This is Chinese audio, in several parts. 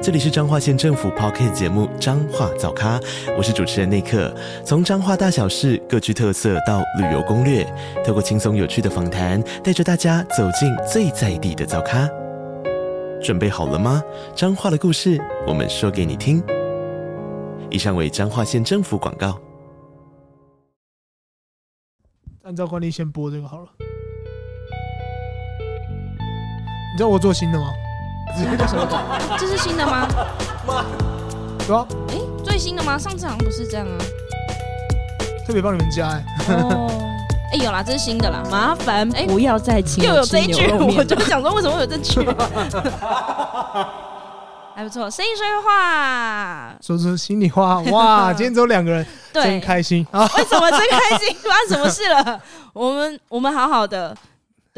这里是彰化县政府 Podcast 节目《彰化早咖》，我是主持人内克。从彰化大小事各具特色到旅游攻略，透过轻松有趣的访谈，带着大家走进最在地的早咖。准备好了吗？彰化的故事，我们说给你听。以上为彰化县政府广告。按照惯例，先播这个好了。你知道我做新的吗？这是新的吗？对啊。哎、欸，最新的吗？上次好像不是这样啊。特别帮你们加哎、欸。哦。哎、欸，有啦，这是新的啦。麻烦不要再请、欸。又有这一句，我就想说，为什么会有这句？还不错，声音说话，说出心里话。哇，今天只有两个人，真开心啊！为什么真开心？发生什么事了？我们我们好好的。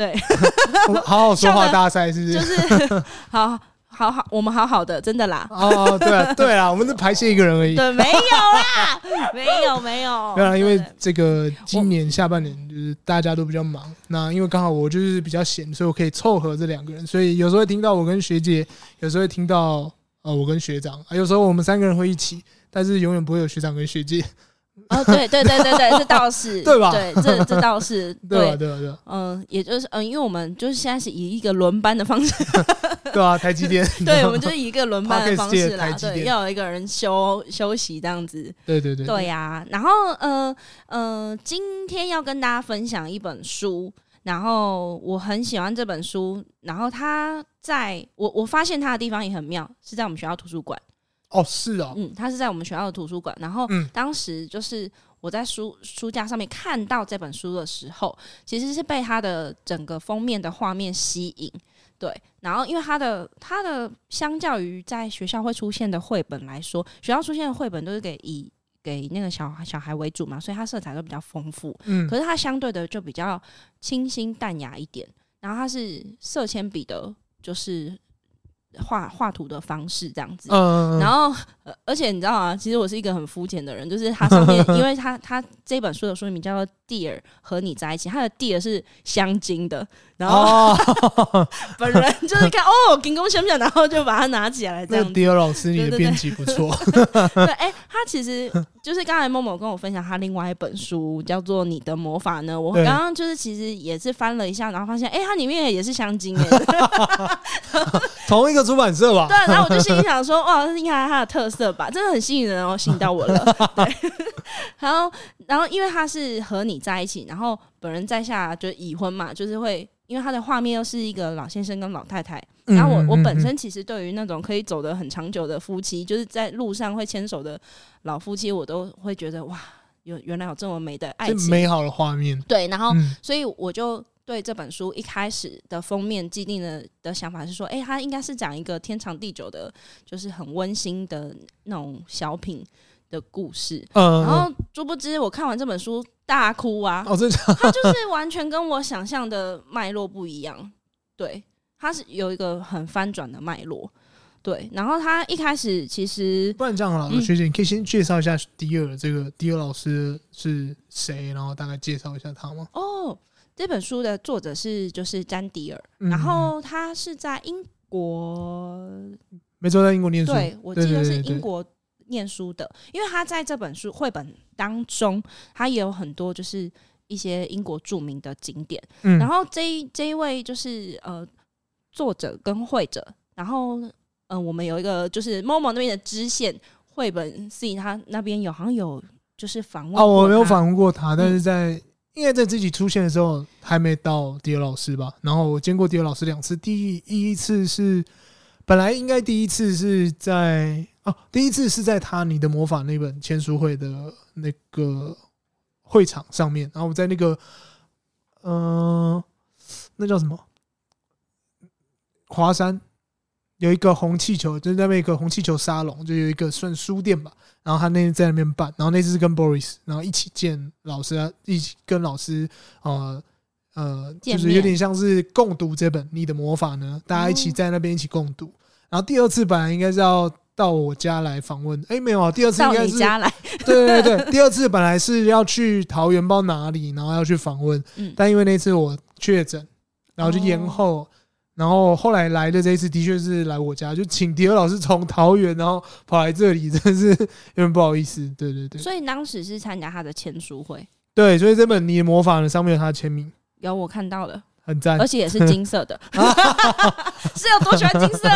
对，好好说话大赛是不是？就是 好好好，我们好好的，真的啦。哦，对啊，对啊，我们是排泄一个人而已。对，没有啦，没有，没有。对啊，因为这个今年下半年就是大家都比较忙，那因为刚好我就是比较闲，所以我可以凑合这两个人，所以有时候会听到我跟学姐，有时候会听到呃我跟学长，啊，有时候我们三个人会一起，但是永远不会有学长跟学姐。哦，对对对对对，这倒是 对吧？对，这这倒是 对对对，对。嗯，也就是嗯，因为我们就是现在是以一个轮班的方式，对啊，台积电，对，我们就是以一个轮班的方式啦，对，要有一个人休休息这样子，对对对，对呀。然后呃呃，今天要跟大家分享一本书，然后我很喜欢这本书，然后它在我我发现它的地方也很妙，是在我们学校图书馆。哦，是哦，嗯，他是在我们学校的图书馆，然后当时就是我在书书架上面看到这本书的时候，其实是被它的整个封面的画面吸引，对，然后因为它的它的相较于在学校会出现的绘本来说，学校出现的绘本都是给以给那个小小孩为主嘛，所以它色彩都比较丰富，嗯，可是它相对的就比较清新淡雅一点，然后它是色铅笔的，就是。画画图的方式这样子，嗯、然后、呃、而且你知道吗？其实我是一个很肤浅的人，就是它上面，因为它它这本书的书名叫做《Dear 和你在一起》，它的 Dear 是香精的。然后、哦、本人就是看哦，金光闪闪，然后就把它拿起来这样。Dear 老师，你的编辑不错。对，哎、欸，他其实就是刚才默默跟我分享他另外一本书，叫做《你的魔法》呢。我刚刚就是其实也是翻了一下，然后发现，哎、欸，它里面也是香精哎。同一个出版社吧？对，然后我就心里想说，哇，这应该它的特色吧？真的很吸引人哦，吸引到我了。对，然后然后因为他是和你在一起，然后本人在下就已婚嘛，就是会。因为他的画面又是一个老先生跟老太太，然后我我本身其实对于那种可以走得很长久的夫妻，就是在路上会牵手的老夫妻，我都会觉得哇，有原来有这么美的爱情，美好的画面。对，然后所以我就对这本书一开始的封面既定的的想法是说，哎，它应该是讲一个天长地久的，就是很温馨的那种小品的故事。然后殊不知我看完这本书。大哭啊！哦，真的，他就是完全跟我想象的脉络不一样。对，他是有一个很翻转的脉络。对，然后他一开始其实不然这样好了，嗯、学姐，你可以先介绍一下迪尔这个迪尔老师是谁，然后大概介绍一下他吗？哦，这本书的作者是就是詹迪尔，然后他是在英国，没错，在英国念书。对，我记得是英国。念书的，因为他在这本书绘本当中，他也有很多就是一些英国著名的景点。嗯，然后这一这一位就是呃作者跟绘者，然后呃我们有一个就是 Momo 那边的支线绘本 C，他那边有好像有就是访问哦，我没有访问过他，但是在、嗯、应该在自己出现的时候还没到迪尔老师吧。然后我见过迪尔老师两次，第一一次是本来应该第一次是在。哦，第一次是在他《你的魔法》那本签书会的那个会场上面，然后我在那个，嗯、呃，那叫什么？华山有一个红气球，就是那边一个红气球沙龙，就有一个算书店吧。然后他那天在那边办，然后那次是跟 Boris，然后一起见老师，啊，一起跟老师呃呃，就是有点像是共读这本《你的魔法》呢，大家一起在那边一起共读。然后第二次本来应该是要到我家来访问，哎，没有啊，第二次应该是家来，对对对，第二次本来是要去桃园，不知道哪里，然后要去访问，但因为那次我确诊，然后就延后。然后后来来的这一次的确是来我家，就请迪尔老师从桃园然后跑来这里，真的是有点不好意思。对对对，所以当时是参加他的签书会。对，所以这本《你的魔法》呢，上面有他的签名，有我看到了，很赞，而且也是金色的，是有多喜欢金色？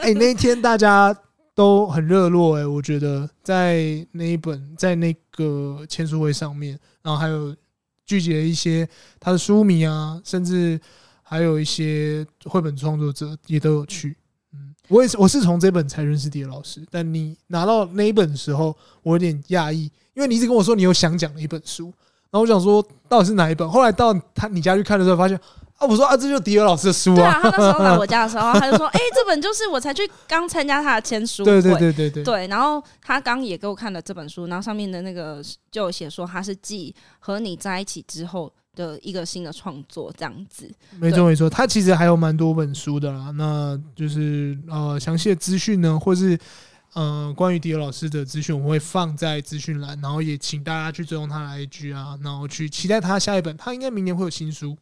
哎，那一天大家都很热络，哎，我觉得在那一本在那个签书会上面，然后还有聚集了一些他的书迷啊，甚至。还有一些绘本创作者也都有去，嗯，我也是，我是从这本才认识迪尔老师。但你拿到那一本的时候，我有点讶异，因为你一直跟我说你有想讲的一本书，然后我想说到底是哪一本。后来到他你家去看的时候，发现啊，我说啊，这就是迪尔老师的书啊。对啊，他那时候来我家的时候，他就说，哎，这本就是我才去刚参加他的签书会，对对对对对。对，然后他刚也给我看了这本书，然后上面的那个就有写说他是继和你在一起之后。的一个新的创作这样子，没错没错，他其实还有蛮多本书的啦。那就是呃，详细的资讯呢，或是呃，关于迪尔老师的资讯，我会放在资讯栏，然后也请大家去追踪他的 IG 啊，然后去期待他下一本。他应该明年会有新书。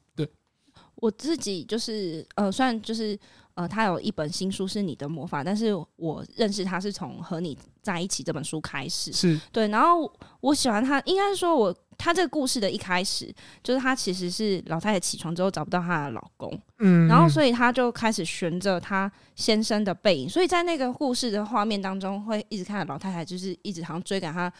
对，我自己就是呃，虽然就是呃，他有一本新书是你的魔法，但是我认识他是从和你在一起这本书开始，是对。然后我喜欢他，应该是说我。他这个故事的一开始，就是他其实是老太太起床之后找不到她的老公，嗯，然后所以他就开始循着他先生的背影，所以在那个故事的画面当中，会一直看到老太太就是一直好像追赶她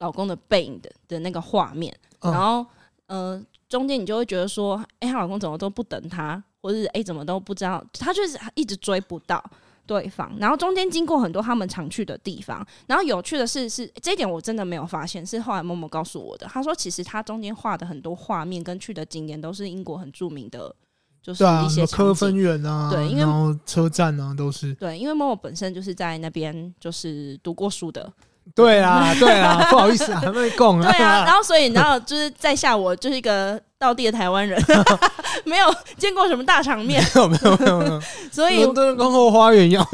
老公的背影的的那个画面，然后呃中间你就会觉得说，哎，她老公怎么都不等她，或者是哎怎么都不知道，她就是一直追不到。对方，然后中间经过很多他们常去的地方，然后有趣的是，是这一点我真的没有发现，是后来默默告诉我的。他说，其实他中间画的很多画面跟去的景点都是英国很著名的，就是一些科分院啊，对，因为然后车站啊都是对，因为默默本身就是在那边就是读过书的。对啊，对啊，不好意思啊，还没供啊。对啊，然后所以你知道就是在下我就是一个道地的台湾人，没有见过什么大场面，没有没有没有没有。所以伦敦跟后花园一样，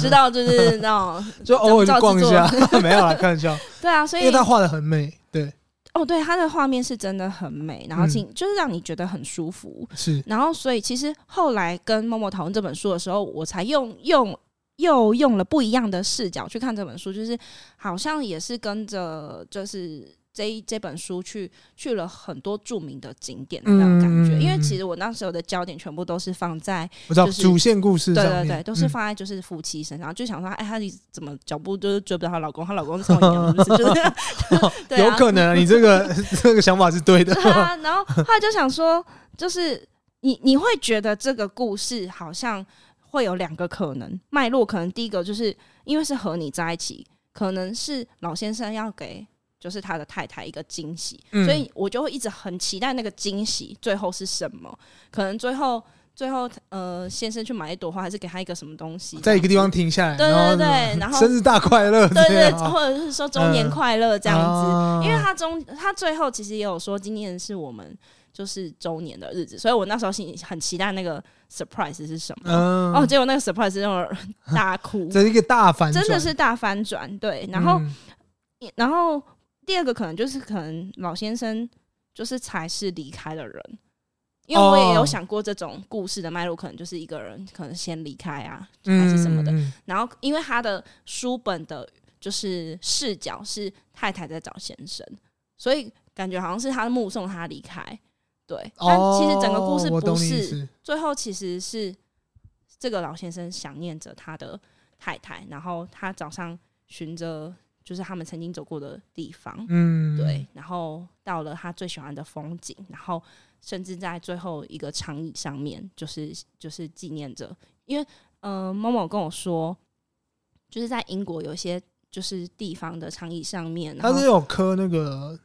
知道就是那种就偶尔去逛一下，没有啦，开玩笑。对啊，所以因为他画的很美，对。哦，对，他的画面是真的很美，然后请就是让你觉得很舒服。是，然后所以其实后来跟默默讨论这本书的时候，我才用用。又用了不一样的视角去看这本书，就是好像也是跟着，就是这一这本书去去了很多著名的景点的那种感觉。因为其实我那时候的焦点全部都是放在，我知道主线故事，对对对，都是放在就是夫妻身上，就想说，哎，她怎么脚步就是追不到她老公，她老公是从影，就是 有可能你这个 这个想法是对的。然后后来就想说，就是你你会觉得这个故事好像。会有两个可能脉络，可能第一个就是因为是和你在一起，可能是老先生要给就是他的太太一个惊喜，嗯、所以我就会一直很期待那个惊喜最后是什么。可能最后最后呃先生去买一朵花，还是给他一个什么东西，在一个地方停下来，对对对，然后生日大快乐，对对，或者是说周年快乐这样子，嗯、因为他中他最后其实也有说今年是我们。就是周年的日子，所以我那时候心里很期待那个 surprise 是什么，嗯、哦，结果那个 surprise 是让我大哭，这是一个大反转，真的是大翻转，对。然后，嗯、然后第二个可能就是可能老先生就是才是离开的人，因为我也有想过这种故事的脉络，可能就是一个人可能先离开啊，还是什么的。嗯、然后，因为他的书本的就是视角是太太在找先生，所以感觉好像是他目送他离开。对，但其实整个故事不是，最后其实是这个老先生想念着他的太太，然后他早上寻着就是他们曾经走过的地方，嗯，对，然后到了他最喜欢的风景，然后甚至在最后一个长椅上面，就是就是纪念着，因为呃，某某跟我说，就是在英国有一些就是地方的长椅上面，他是有刻那个。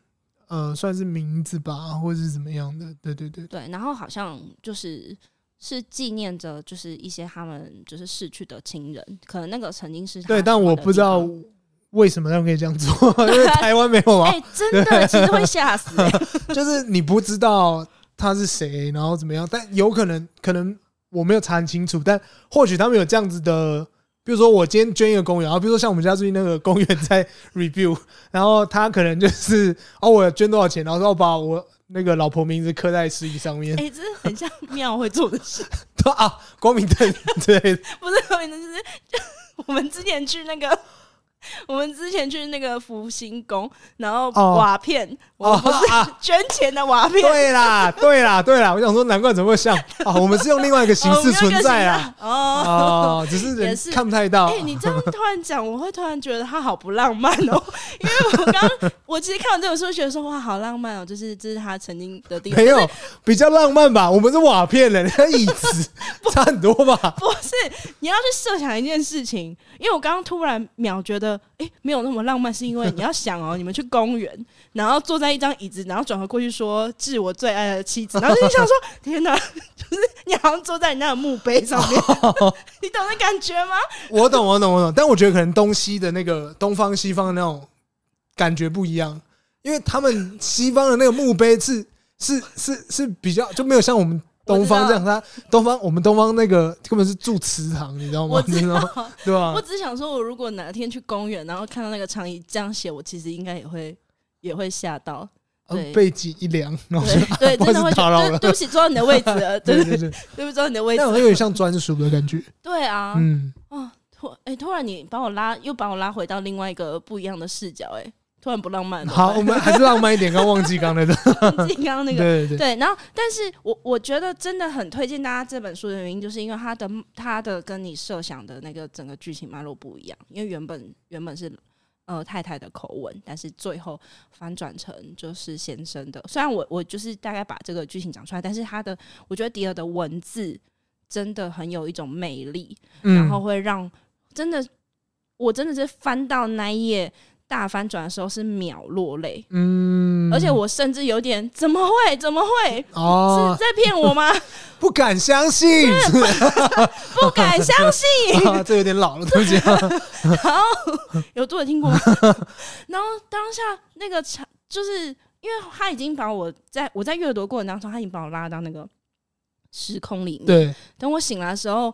呃，算是名字吧，或者是怎么样的？对对对对，然后好像就是是纪念着，就是一些他们就是逝去的亲人，可能那个曾经是他对，但我不知道为什么他们可以这样做？因为 台湾没有啊。哎，真的，其实会吓死。就是你不知道他是谁，然后怎么样，但有可能，可能我没有查很清楚，但或许他们有这样子的，比如说我今天捐一个公园，然后比如说像我们家最近那个公园在 review，然后他可能就是哦，我捐多少钱，然后说我把我那个老婆名字刻在石椅上面。哎，这是很像庙会做的事。啊，光明灯对，不是光明灯，就是我们之前去那个。我们之前去那个福星宫，然后瓦片，哦、我不是 捐钱的瓦片。对啦，对啦，对啦，我想说，难怪怎么会像啊？我们是用另外一个形式存在啊。哦，哦，只是人看不太到。哎、欸，你这样突然讲，我会突然觉得他好不浪漫哦。因为我刚，我其实看完这本书，觉得说哇，好浪漫哦，就是这是他曾经的地方。没有比较浪漫吧？我们是瓦片的，那椅子差很多吧？不是，你要去设想一件事情，因为我刚刚突然秒觉得。哎、欸，没有那么浪漫，是因为你要想哦，你们去公园，然后坐在一张椅子，然后转头过去说“致我最爱的妻子”，然后就想说：“天哪，就是你好像坐在你那个墓碑上面，你懂那感觉吗？” 我懂，我懂，我懂。但我觉得可能东西的那个东方西方的那种感觉不一样，因为他们西方的那个墓碑是是是是比较就没有像我们。东方这样，他东方我们东方那个根本是住祠堂，你知道吗？我知道，对吧？我只是想说，我如果哪天去公园，然后看到那个长椅这样写，我其实应该也会也会吓到，对，背脊一凉，对，真的会打扰了。对不起，坐到你的位置了，对对对，对不起，坐到你的位置，那有点像专属的感觉。对啊，嗯，哦，突哎，突然你把我拉，又把我拉回到另外一个不一样的视角，哎。突然不浪漫。好，我们还是浪漫一点。刚忘记刚那个，忘记刚刚那个。对对对。然后，但是我我觉得真的很推荐大家这本书的原因，就是因为它的它的跟你设想的那个整个剧情脉络不一样。因为原本原本是呃太太的口吻，但是最后反转成就是先生的。虽然我我就是大概把这个剧情讲出来，但是他的我觉得迪尔的文字真的很有一种魅力，然后会让真的我真的是翻到那一页。大翻转的时候是秒落泪，嗯，而且我甚至有点怎么会怎么会哦，是在骗我吗？不敢相信，不敢相信，啊、这有点老了，对不起。然后有读者听过吗？然后当下那个场，就是因为他已经把我在我在阅读过程当中，他已经把我拉到那个时空里面。对，等我醒来的时候。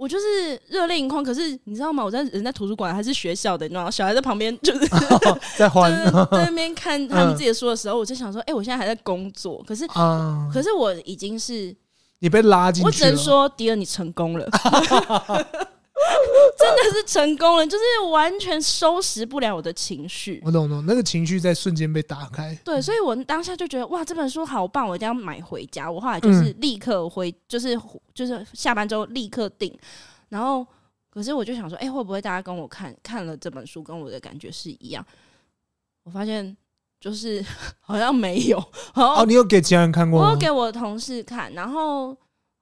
我就是热泪盈眶，可是你知道吗？我在人在图书馆还是学校的，你知道吗？小孩在旁边就是、哦、在欢 在那边看他们自己的书的时候，嗯、我就想说，哎、欸，我现在还在工作，可是，嗯、可是我已经是你被拉进去。我只能说，迪尔，你成功了。真的是成功了，就是完全收拾不了我的情绪。我懂懂，那个情绪在瞬间被打开。对，所以我当下就觉得哇，这本书好棒，我一定要买回家。我后来就是立刻回，就是就是下班之后立刻订。然后，可是我就想说，哎、欸，会不会大家跟我看看了这本书，跟我的感觉是一样？我发现就是 好像没有。哦，你有给其他人看过吗？我有给我的同事看，然后。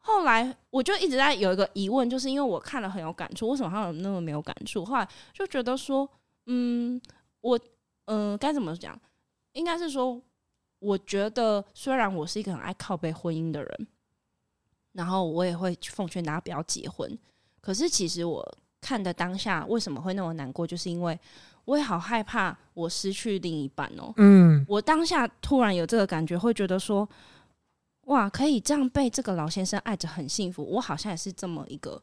后来我就一直在有一个疑问，就是因为我看了很有感触，为什么他有那么没有感触？后来就觉得说，嗯，我嗯该怎么讲？应该是说，我觉得虽然我是一个很爱靠背婚姻的人，然后我也会奉劝大家不要结婚，可是其实我看的当下为什么会那么难过，就是因为我也好害怕我失去另一半哦。嗯，我当下突然有这个感觉，会觉得说。哇，可以这样被这个老先生爱着很幸福，我好像也是这么一个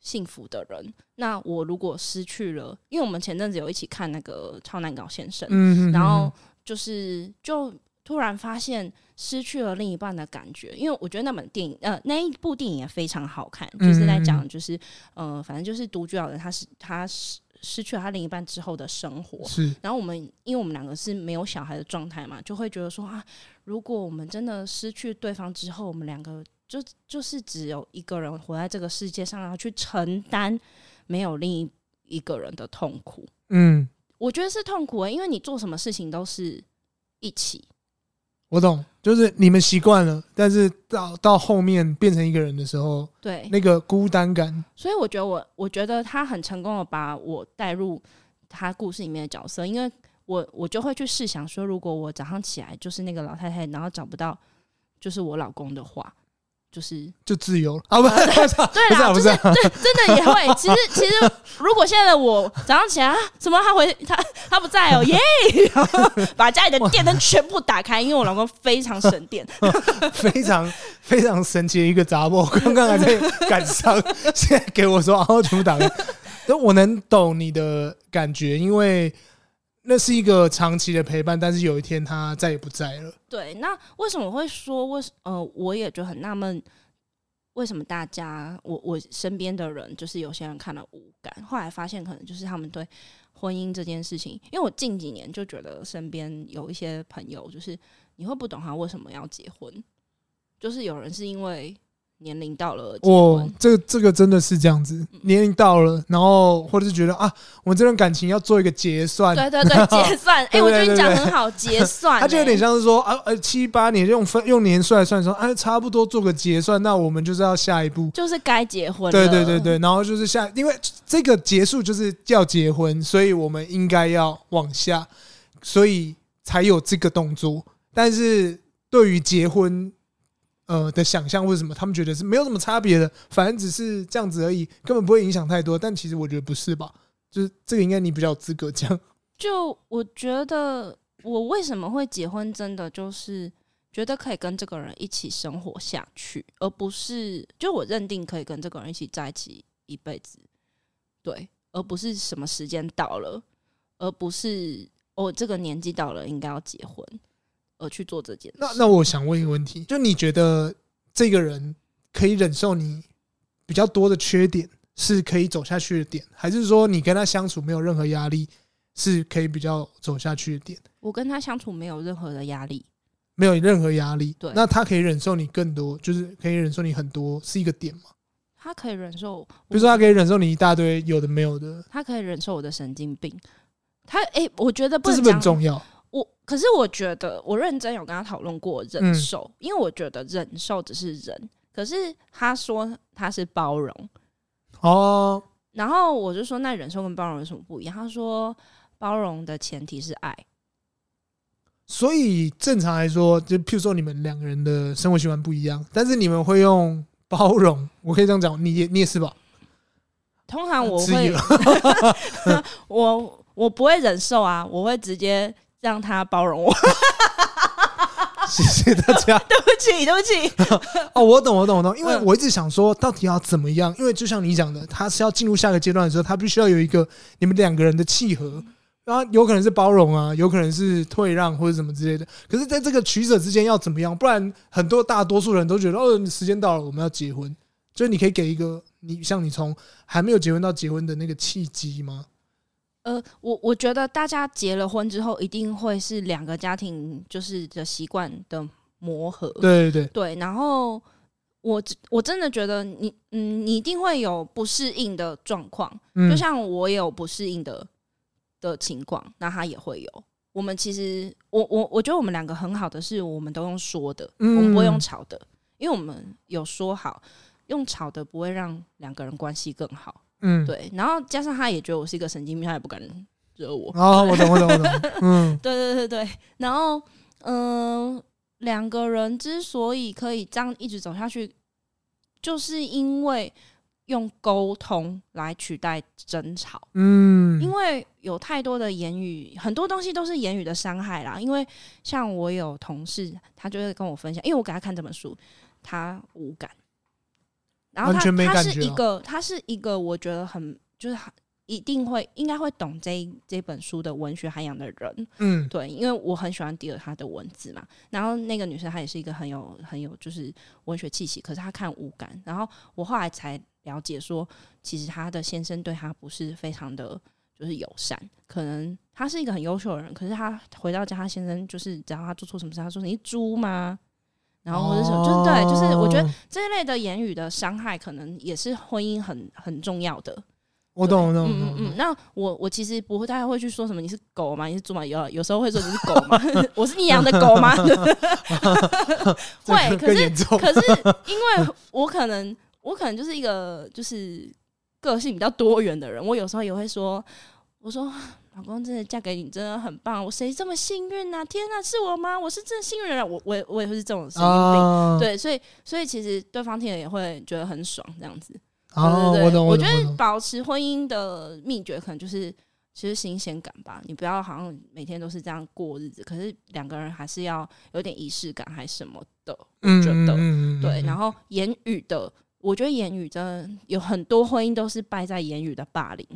幸福的人。那我如果失去了，因为我们前阵子有一起看那个《超难搞先生》，嗯然后就是就突然发现失去了另一半的感觉。因为我觉得那本电影，呃，那一部电影也非常好看，就是在讲，就是呃，反正就是独居老人，他是他是。失去了他另一半之后的生活，是。然后我们，因为我们两个是没有小孩的状态嘛，就会觉得说啊，如果我们真的失去对方之后，我们两个就就是只有一个人活在这个世界上，然后去承担没有另一一个人的痛苦。嗯，我觉得是痛苦欸，因为你做什么事情都是一起。我懂，就是你们习惯了，但是到到后面变成一个人的时候，对那个孤单感。所以我觉得我，我觉得他很成功的把我带入他故事里面的角色，因为我我就会去试想说，如果我早上起来就是那个老太太，然后找不到就是我老公的话，就是就自由了啊？不，对啦，就是对，真的也会。其实，其实如果现在的我早上起来，什么他回他他不在哦，耶，把家里的电灯全部打开，因为我老公非常省电，非常非常神奇的一个杂货。刚刚还在感伤，现在给我说，然后全部打开。那我能懂你的感觉，因为。那是一个长期的陪伴，但是有一天他再也不在了。对，那为什么会说为呃，我也就很纳闷，为什么大家我我身边的人就是有些人看了无感，后来发现可能就是他们对婚姻这件事情，因为我近几年就觉得身边有一些朋友，就是你会不懂他为什么要结婚，就是有人是因为。年龄到了，哦，这个这个真的是这样子。年龄到了，然后或者是觉得啊，我们这段感情要做一个结算。对对对，结算。哎，我觉得你讲很好，结算。他就有点像是说啊，呃，七八年用分用年数来算，说哎，差不多做个结算，那我们就是要下一步，就是该结婚。对对对对，然后就是下，因为这个结束就是要结婚，所以我们应该要往下，所以才有这个动作。但是对于结婚。呃的想象或者什么，他们觉得是没有什么差别的，反正只是这样子而已，根本不会影响太多。但其实我觉得不是吧？就是这个应该你比较有资格讲。就我觉得，我为什么会结婚，真的就是觉得可以跟这个人一起生活下去，而不是就我认定可以跟这个人一起在一起一辈子，对，而不是什么时间到了，而不是我这个年纪到了应该要结婚。而去做这件事。那那我想问一个问题，就你觉得这个人可以忍受你比较多的缺点，是可以走下去的点，还是说你跟他相处没有任何压力，是可以比较走下去的点？我跟他相处没有任何的压力，没有任何压力。对，那他可以忍受你更多，就是可以忍受你很多，是一个点吗？他可以忍受，比如说他可以忍受你一大堆有的没有的，他可以忍受我的神经病。他哎、欸，我觉得不这是不是很重要？我可是我觉得我认真有跟他讨论过忍受，嗯、因为我觉得忍受只是忍，可是他说他是包容哦，然后我就说，那忍受跟包容有什么不一样？他说包容的前提是爱，所以正常来说，就譬如说你们两个人的生活习惯不一样，但是你们会用包容，我可以这样讲，你也你也是吧？通常我会，我我不会忍受啊，我会直接。让他包容我，谢谢大家。对不起，对不起。哦，我懂，我懂，我懂。因为我一直想说，到底要怎么样？因为就像你讲的，他是要进入下个阶段的时候，他必须要有一个你们两个人的契合。然后有可能是包容啊，有可能是退让或者什么之类的。可是，在这个取舍之间要怎么样？不然，很多大多数人都觉得，哦，时间到了，我们要结婚。就是你可以给一个你像你从还没有结婚到结婚的那个契机吗？呃，我我觉得大家结了婚之后，一定会是两个家庭就是的习惯的磨合。对对对，对。然后我我真的觉得你嗯，你一定会有不适应的状况，就像我也有不适应的的情况，那他也会有。我们其实我我我觉得我们两个很好的是，我们都用说的，我们不会用吵的，因为我们有说好，用吵的不会让两个人关系更好。嗯，对，然后加上他也觉得我是一个神经病，他也不敢惹我。哦，我懂，我懂，我懂。嗯，对对对对。然后，嗯、呃，两个人之所以可以这样一直走下去，就是因为用沟通来取代争吵。嗯，因为有太多的言语，很多东西都是言语的伤害啦。因为像我有同事，他就会跟我分享，因为我给他看这本书，他无感。然后他他是一个，他是一个，我觉得很就是一定会应该会懂这这本书的文学涵养的人，嗯，对，因为我很喜欢迪尔他的文字嘛。然后那个女生她也是一个很有很有就是文学气息，可是她看无感。然后我后来才了解说，其实她的先生对她不是非常的就是友善，可能他是一个很优秀的人，可是他回到家，他先生就是只要他做错什么事，他说你猪吗？然后或者什么，就是对，就是我觉得这一类的言语的伤害，可能也是婚姻很很重要的。我懂，我懂，嗯嗯嗯。那我我其实不会，大家会去说什么？你是狗吗？你是猪吗？有有时候会说你是狗吗？我是你养的狗吗？会，可是可是因为我可能我可能就是一个就是个性比较多元的人，我有时候也会说，我说。老公真的嫁给你真的很棒，我谁这么幸运啊？天哪，是我吗？我是真的幸运人，我我我也会是这种神经病，啊、对，所以所以其实对方听了也会觉得很爽，这样子。啊，对对对，我懂，我觉得保持婚姻的秘诀可能就是其实新鲜感吧。你不要好像每天都是这样过日子，可是两个人还是要有点仪式感，还是什么的。我觉得，嗯、对。然后言语的，我觉得言语真的有很多婚姻都是败在言语的霸凌。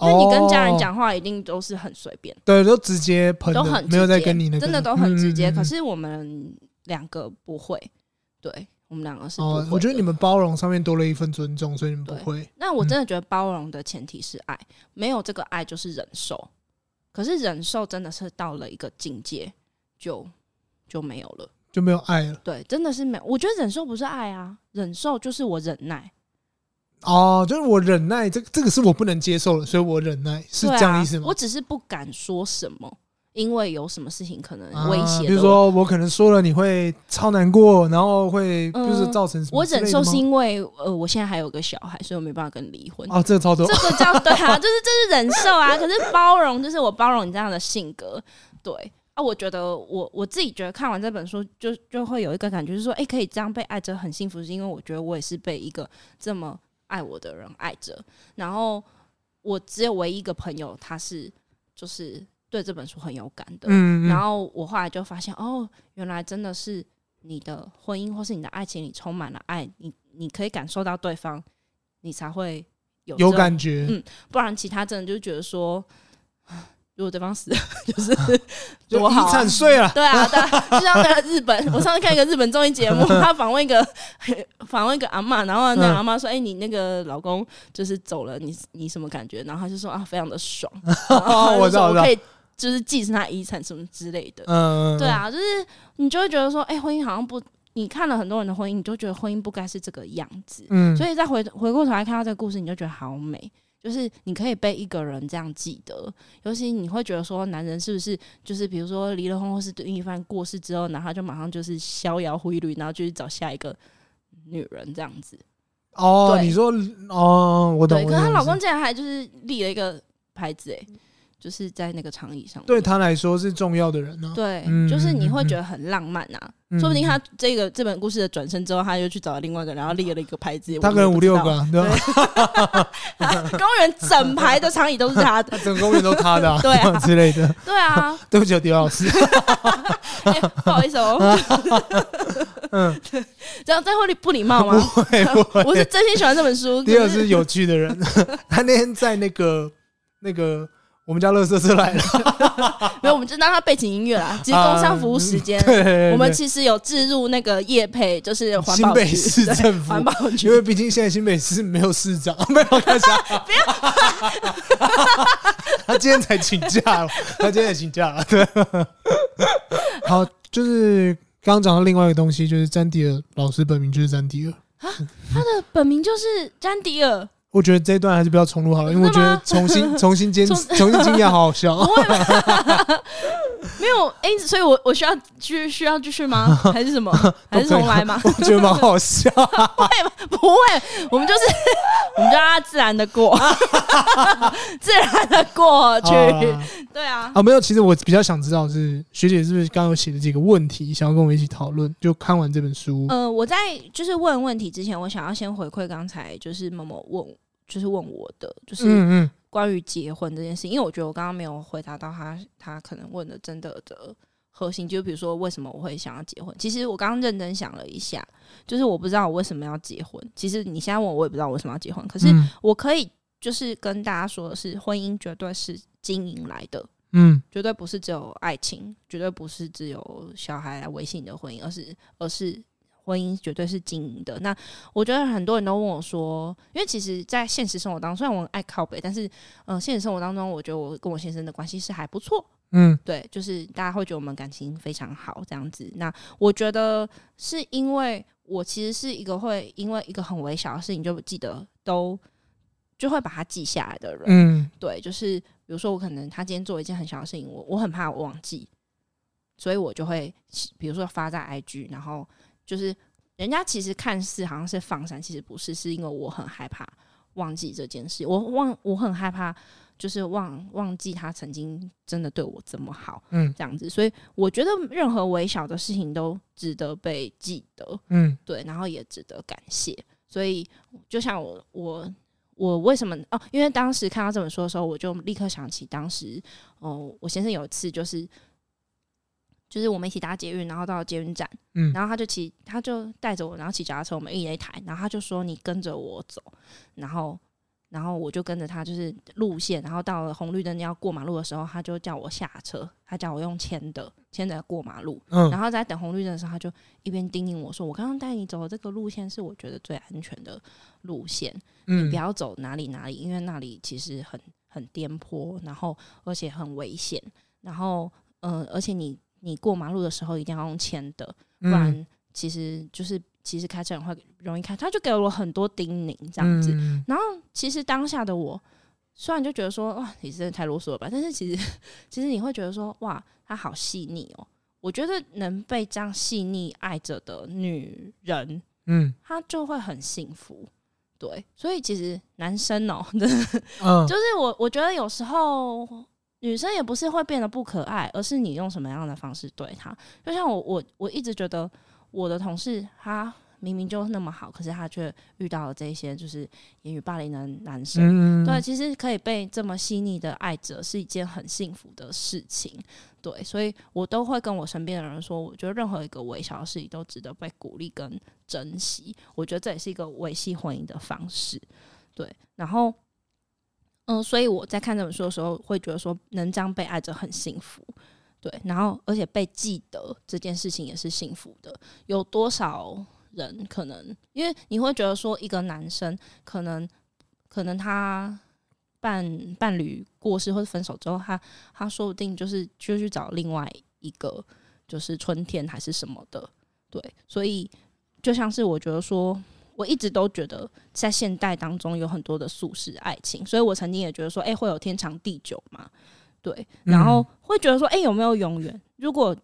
那你跟家人讲话一定都是很随便，对，都直接喷，都很没有在跟你那个，真的都很直接。可是我们两个不会，对我们两个是。我觉得你们包容上面多了一份尊重，所以你们不会。那我真的觉得包容的前提是爱，没有这个爱就是忍受。可是忍受真的是到了一个境界，就就没有了，就没有爱了。对，真的是没有。我觉得忍受不是爱啊，忍受就是我忍耐。哦，就是我忍耐，这这个是我不能接受的，所以我忍耐，是这样意思吗？我只是不敢说什么，因为有什么事情可能威胁。比如说，我可能说了你会超难过，然后会就是造成什么？我忍受是因为呃，我现在还有个小孩，所以我没办法跟你离婚。哦，这个超多，这个叫对啊，就是这是忍受啊。可是包容就是我包容你这样的性格，对啊。我觉得我我自己觉得看完这本书就就会有一个感觉，就是说，哎，可以这样被爱着很幸福，是因为我觉得我也是被一个这么。爱我的人爱着，然后我只有唯一一个朋友，他是就是对这本书很有感的。嗯嗯，然后我后来就发现，哦，原来真的是你的婚姻或是你的爱情里充满了爱，你你可以感受到对方，你才会有有感觉。嗯，不然其他真的就觉得说。如果对方死了，就是多好，遗产税了。对啊，对啊，就像那个日本，我上次看一个日本综艺节目，他访问一个访问一个阿嬷，然后那个阿嬷说：“哎、欸，你那个老公就是走了，你你什么感觉？”然后他就说：“啊，非常的爽。”我知道，我可以就是继承他遗产什么之类的。嗯，对啊，就是你就会觉得说：“哎、欸，婚姻好像不……你看了很多人的婚姻，你就觉得婚姻不该是这个样子。”嗯，所以再回回过头来看到这个故事，你就觉得好美。就是你可以被一个人这样记得，尤其你会觉得说，男人是不是就是比如说离了婚或是另一半过世之后，然后他就马上就是逍遥挥律，然后就去找下一个女人这样子。哦，对你说哦，我懂。对，可是她老公竟然还就是立了一个牌子，哎。就是在那个长椅上，对他来说是重要的人呢、啊。对，嗯、就是你会觉得很浪漫啊。嗯、说不定他这个这本故事的转身之后，他又去找了另外一个，然后立了一个牌子。他可能五六个、啊，对吧？公园整排的长椅都是他的，整个公园都他的、啊，对啊之类的。对啊，对不起，狄老师，欸、不好意思哦。嗯，这样这样会不礼貌吗？不会，不会。我是真心喜欢这本书。第二是有趣的人，他那天在那个那个。我们家乐色车来了，没有，我们就当他背景音乐啦。其实工商服务时间，我们其实有置入那个业配，就是环保新北市政府。环保局，因为毕竟现在新北市没有市长，没有开啥，不要，他今天才请假了，他今天才请假了。对，好，就是刚刚讲到另外一个东西，就是詹迪尔老师本名就是詹迪尔。啊，他的本名就是詹迪尔。我觉得这一段还是不要重录好了，因为我觉得重新重新坚 重新经验好好笑。没有哎、欸，所以我我需要继需要继续吗？还是什么？还是重来吗？我觉得蛮好笑。不会不会，我们就是我们就让它自然的过，自然的过去。对啊。啊，没有，其实我比较想知道是学姐是不是刚刚有写的几个问题，想要跟我们一起讨论？就看完这本书。呃，我在就是问问题之前，我想要先回馈刚才就是某某问。就是问我的，就是关于结婚这件事，因为我觉得我刚刚没有回答到他，他可能问的真的的核心，就比如说为什么我会想要结婚。其实我刚刚认真想了一下，就是我不知道我为什么要结婚。其实你现在问我，我也不知道我为什么要结婚。可是我可以就是跟大家说的是，婚姻绝对是经营来的，嗯，绝对不是只有爱情，绝对不是只有小孩来维系你的婚姻，而是而是。婚姻绝对是经营的。那我觉得很多人都问我说，因为其实，在现实生活当中，虽然我很爱靠北，但是，嗯、呃，现实生活当中，我觉得我跟我先生的关系是还不错。嗯，对，就是大家会觉得我们感情非常好这样子。那我觉得是因为我其实是一个会因为一个很微小的事情就记得都就会把它记下来的人。嗯，对，就是比如说我可能他今天做一件很小的事情，我我很怕我忘记，所以我就会比如说发在 IG，然后。就是人家其实看似好像是放闪，其实不是，是因为我很害怕忘记这件事。我忘，我很害怕，就是忘忘记他曾经真的对我这么好，嗯，这样子。所以我觉得任何微小的事情都值得被记得，嗯，对，然后也值得感谢。所以就像我我我为什么哦？因为当时看到这本书的时候，我就立刻想起当时哦，我先生有一次就是。就是我们一起搭捷运，然后到了捷运站，嗯，然后他就骑，他就带着我，然后骑脚踏车，我们一人一台，然后他就说：“你跟着我走。”然后，然后我就跟着他，就是路线，然后到了红绿灯要过马路的时候，他就叫我下车，他叫我用牵的牵着过马路，嗯，然后在等红绿灯的时候，他就一边叮咛我说：“我刚刚带你走的这个路线是我觉得最安全的路线，嗯，你不要走哪里哪里，因为那里其实很很颠簸，然后而且很危险，然后，嗯，而且你。”你过马路的时候一定要用牵的，不然其实就是其实开车人会容易开。他就给了我很多叮咛这样子，然后其实当下的我虽然就觉得说哇，你真的太啰嗦了吧，但是其实其实你会觉得说哇，他好细腻哦。我觉得能被这样细腻爱着的女人，嗯，她就会很幸福。对，所以其实男生哦，就是我我觉得有时候。女生也不是会变得不可爱，而是你用什么样的方式对她。就像我，我我一直觉得我的同事，他明明就那么好，可是他却遇到了这些就是言语霸凌的男生。对，其实可以被这么细腻的爱着，是一件很幸福的事情。对，所以我都会跟我身边的人说，我觉得任何一个微小的事情都值得被鼓励跟珍惜。我觉得这也是一个维系婚姻的方式。对，然后。嗯，所以我在看这本书的时候，会觉得说能这样被爱着很幸福，对，然后而且被记得这件事情也是幸福的。有多少人可能，因为你会觉得说一个男生可能可能他伴伴侣过世或者分手之后，他他说不定就是就去找另外一个，就是春天还是什么的，对，所以就像是我觉得说。我一直都觉得，在现代当中有很多的速食爱情，所以我曾经也觉得说，哎、欸，会有天长地久嘛？对，然后会觉得说，哎、欸，有没有永远？如果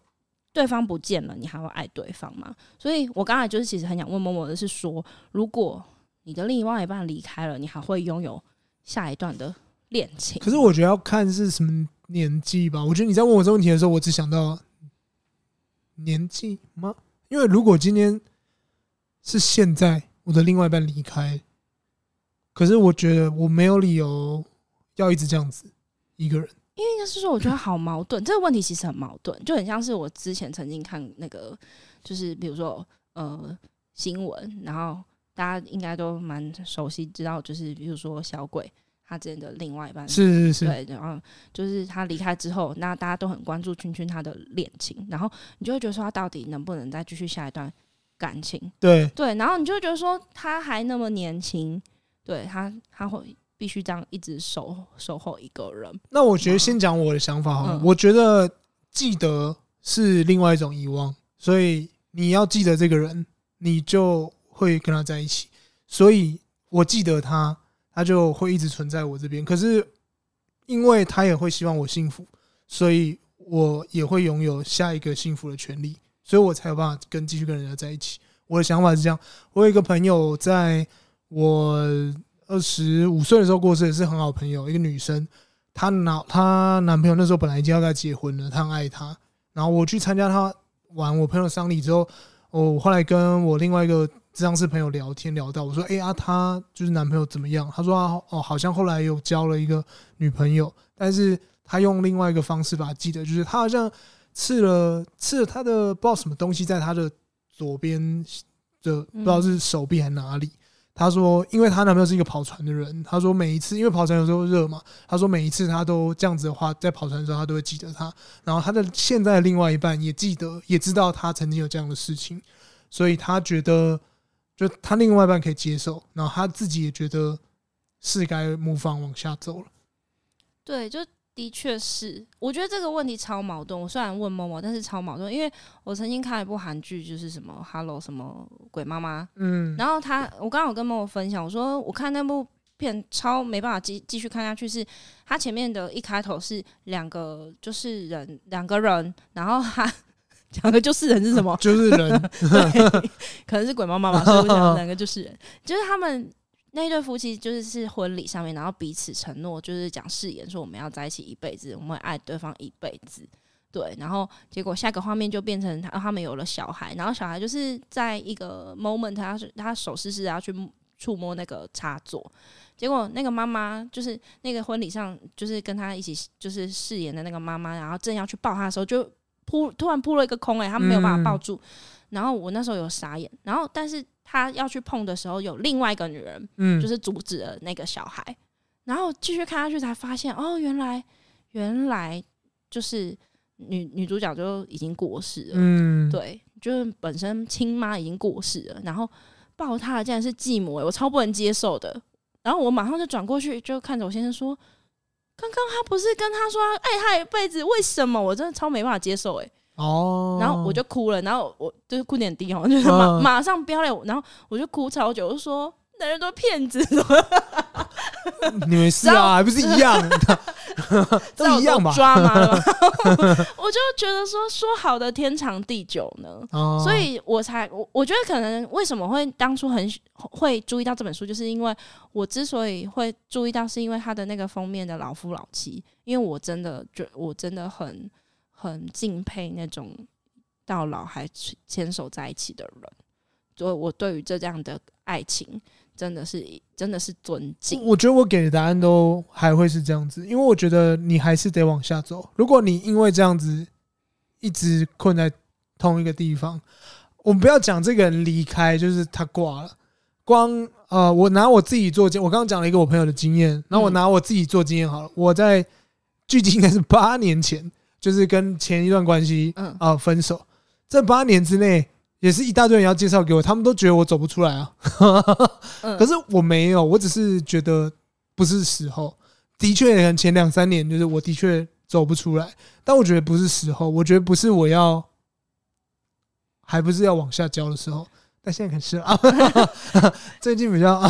对方不见了，你还会爱对方吗？所以我刚才就是其实很想问默默的是说，如果你的另外一半离开了，你还会拥有下一段的恋情？可是我觉得要看是什么年纪吧。我觉得你在问我这个问题的时候，我只想到年纪吗？因为如果今天是现在。我的另外一半离开，可是我觉得我没有理由要一直这样子一个人。因为应该是说，我觉得好矛盾。这个问题其实很矛盾，就很像是我之前曾经看那个，就是比如说呃新闻，然后大家应该都蛮熟悉，知道就是比如说小鬼他之前的另外一半是是是，对，然后就是他离开之后，那大家都很关注圈圈他的恋情，然后你就会觉得说他到底能不能再继续下一段。感情对对，然后你就觉得说他还那么年轻，对他他会必须这样一直守守候一个人。那我觉得先讲我的想法哈，嗯、我觉得记得是另外一种遗忘，所以你要记得这个人，你就会跟他在一起。所以我记得他，他就会一直存在我这边。可是因为他也会希望我幸福，所以我也会拥有下一个幸福的权利。所以我才有办法跟继续跟人家在一起。我的想法是这样：我有一个朋友，在我二十五岁的时候过世，也是很好朋友，一个女生。她男她男朋友那时候本来已经要跟她结婚了，她很爱她。然后我去参加她完我朋友丧礼之后，我后来跟我另外一个咨商师朋友聊天聊到，我说：“哎呀，她就是男朋友怎么样？”他说：“哦，好像后来有交了一个女朋友，但是他用另外一个方式把她记得，就是他好像。”刺了刺了他的不知道什么东西在他的左边的不知道是手臂还是哪里。他说，因为他男朋友是一个跑船的人，他说每一次因为跑船有时候热嘛，他说每一次他都这样子的话，在跑船的时候他都会记得他。然后他的现在的另外一半也记得，也知道他曾经有这样的事情，所以他觉得就他另外一半可以接受，然后他自己也觉得是该 move on 往下走了。对，就。的确是，我觉得这个问题超矛盾。我虽然问某某，但是超矛盾，因为我曾经看一部韩剧，就是什么《Hello》什么鬼妈妈，嗯，然后他，我刚刚有跟某某分享，我说我看那部片超没办法继继续看下去，是他前面的一开头是两个就是人两个人，然后他两个就是人是什么？就是人，对，可能是鬼妈妈吧，所以我讲两个就是人，就是他们。那一对夫妻就是是婚礼上面，然后彼此承诺，就是讲誓言说我们要在一起一辈子，我们会爱对方一辈子。对，然后结果下个画面就变成他他们有了小孩，然后小孩就是在一个 moment，他是他手势是要去触摸那个插座，结果那个妈妈就是那个婚礼上就是跟他一起就是誓言的那个妈妈，然后正要去抱他的时候，就扑突然扑了一个空，欸，哎，他没有办法抱住，嗯、然后我那时候有傻眼，然后但是他要去碰的时候，有另外一个女人，嗯，就是阻止了那个小孩，然后继续看下去才发现，哦，原来原来就是。女女主角就已经过世了，嗯，对，就是本身亲妈已经过世了，然后抱她的竟然是继母，欸，我超不能接受的。然后我马上就转过去，就看着我先生说：“刚刚他不是跟他说爱他一辈子，为什么？”我真的超没办法接受，欸，哎，哦，然后我就哭了，然后我就是哭点低哦，就是马马上飙泪，然后我就哭超久，我就说。男人都骗子，你们是啊，还不是一样，都一样吧？抓嘛，我就觉得说说好的天长地久呢，哦、所以我才我我觉得可能为什么会当初很会注意到这本书，就是因为我之所以会注意到，是因为他的那个封面的老夫老妻，因为我真的觉我真的很很敬佩那种到老还牵手在一起的人，所以我对于这这样的爱情。真的是，真的是尊敬。我觉得我给的答案都还会是这样子，因为我觉得你还是得往下走。如果你因为这样子一直困在同一个地方，我们不要讲这个人离开，就是他挂了。光呃，我拿我自己做经，我刚刚讲了一个我朋友的经验，然后我拿我自己做经验好了。我在距今应该是八年前，就是跟前一段关系啊、呃、分手，这八年之内。也是一大堆人要介绍给我，他们都觉得我走不出来啊。可是我没有，我只是觉得不是时候。的确，前两三年就是我的确走不出来，但我觉得不是时候。我觉得不是我要，还不是要往下交的时候。但现在可是啊，最近比较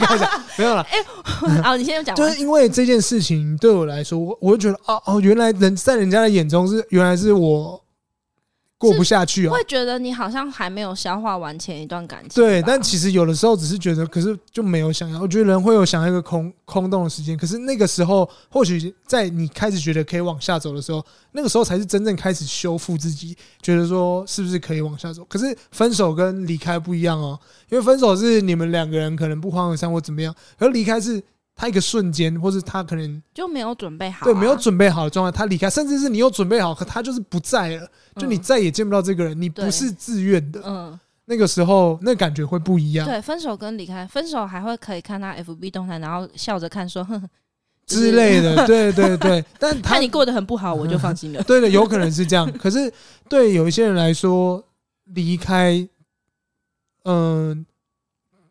没有了。哎，好，你先讲。就是因为这件事情对我来说，我我就觉得哦哦，原来人在人家的眼中是原来是我。过不下去啊！会觉得你好像还没有消化完前一段感情。对，但其实有的时候只是觉得，可是就没有想要。我觉得人会有想要一个空空洞的时间，可是那个时候，或许在你开始觉得可以往下走的时候，那个时候才是真正开始修复自己，觉得说是不是可以往下走。可是分手跟离开不一样哦，因为分手是你们两个人可能不欢而散或怎么样，而离开是。他一个瞬间，或是他可能就没有准备好，对，没有准备好的状态，他离开，甚至是你有准备好，可他就是不在了，就你再也见不到这个人，你不是自愿的，嗯，那个时候那感觉会不一样。对，分手跟离开，分手还会可以看他 FB 动态，然后笑着看说，哼，之类的，对对对。但看你过得很不好，我就放心了。对的，有可能是这样。可是对有一些人来说，离开，嗯，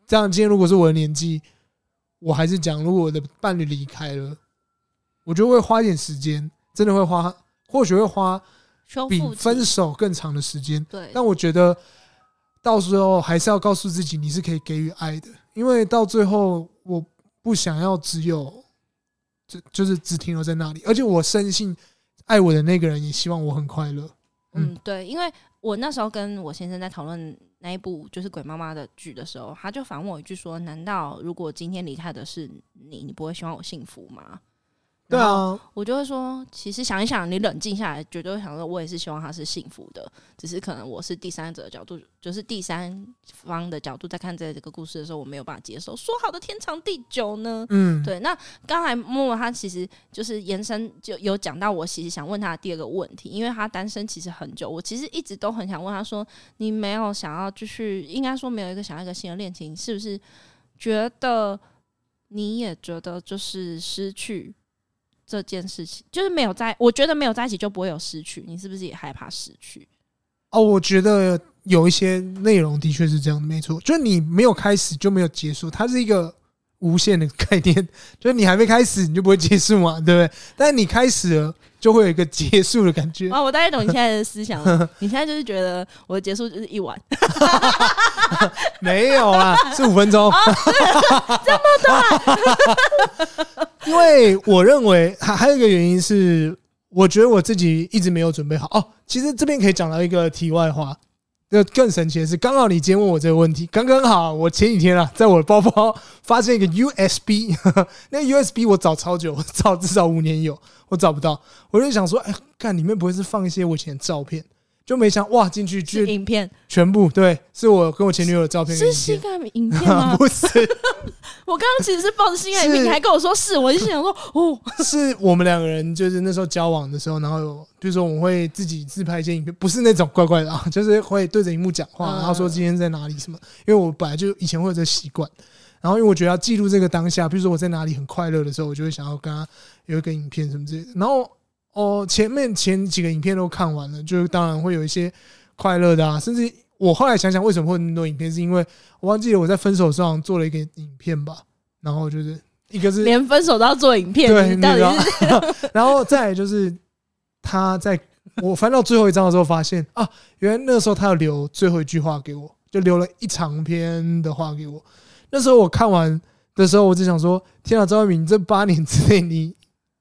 这样今天如果是我的年纪。我还是讲，如果我的伴侣离开了，我就会花一点时间，真的会花，或许会花比分手更长的时间。对，但我觉得到时候还是要告诉自己，你是可以给予爱的，因为到最后，我不想要只有，就就是只停留在那里，而且我深信，爱我的那个人也希望我很快乐。嗯，嗯，对，因为我那时候跟我先生在讨论。那一部就是鬼妈妈的剧的时候，他就反问我一句说：“难道如果今天离开的是你，你不会希望我幸福吗？”对啊，我就会说，其实想一想，你冷静下来，绝对会想说，我也是希望他是幸福的，只是可能我是第三者的角度，就是第三方的角度在看这个故事的时候，我没有办法接受。说好的天长地久呢？嗯，对。那刚才默默他其实就是延伸，就有讲到我其实想问他的第二个问题，因为他单身其实很久，我其实一直都很想问他说，你没有想要继续，应该说没有一个想要一个新的恋情，是不是觉得你也觉得就是失去？这件事情就是没有在，我觉得没有在一起就不会有失去。你是不是也害怕失去？哦，我觉得有一些内容的确是这样，没错。就是你没有开始就没有结束，它是一个无限的概念。就是你还没开始，你就不会结束嘛，对不对？但是你开始了，就会有一个结束的感觉。啊，我大概懂你现在的思想了。你现在就是觉得我的结束就是一晚。没有啊，是五分钟。这么短。因为我认为还还有一个原因是，我觉得我自己一直没有准备好哦。其实这边可以讲到一个题外话，那更神奇的是，刚好你今天问我这个问题，刚刚好，我前几天啊，在我的包包发现一个 USB，那个 USB 我找超久，我找至少五年有，我找不到，我就想说，哎，看里面不会是放一些我以前的照片？就没想哇，进去去影片全部对，是我跟我前女友的照片。是性爱影片吗？不是，我刚刚其实是抱着性爱影片，你还跟我说是，我就想说哦，是我们两个人就是那时候交往的时候，然后有比如说我们会自己自拍一些影片，不是那种怪怪的啊，就是会对着荧幕讲话，然后说今天在哪里什么。因为我本来就以前会有这个习惯，然后因为我觉得要记录这个当下，比如说我在哪里很快乐的时候，我就会想要跟他有一个影片什么之类的，然后。哦，前面前几个影片都看完了，就当然会有一些快乐的啊，甚至我后来想想，为什么会那么多影片，是因为我忘记了我在分手上做了一个影片吧，然后就是一个是连分手都要做影片，对，到底是，然后再来就是他在我翻到最后一张的时候，发现啊，原来那个时候他要留最后一句话给我，就留了一长篇的话给我。那时候我看完的时候，我只想说：天啊，张慧敏，这八年之内你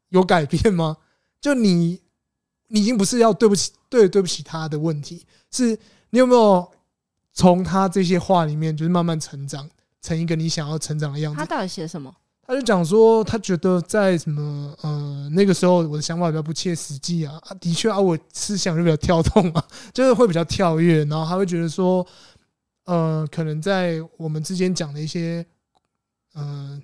有改变吗？就你，你已经不是要对不起对对不起他的问题，是你有没有从他这些话里面，就是慢慢成长成一个你想要成长的样子？他到底写什么？他就讲说，他觉得在什么呃那个时候，我的想法比较不切实际啊。的确啊，我思想就比较跳动啊，就是会比较跳跃，然后他会觉得说，呃，可能在我们之间讲的一些，嗯、呃。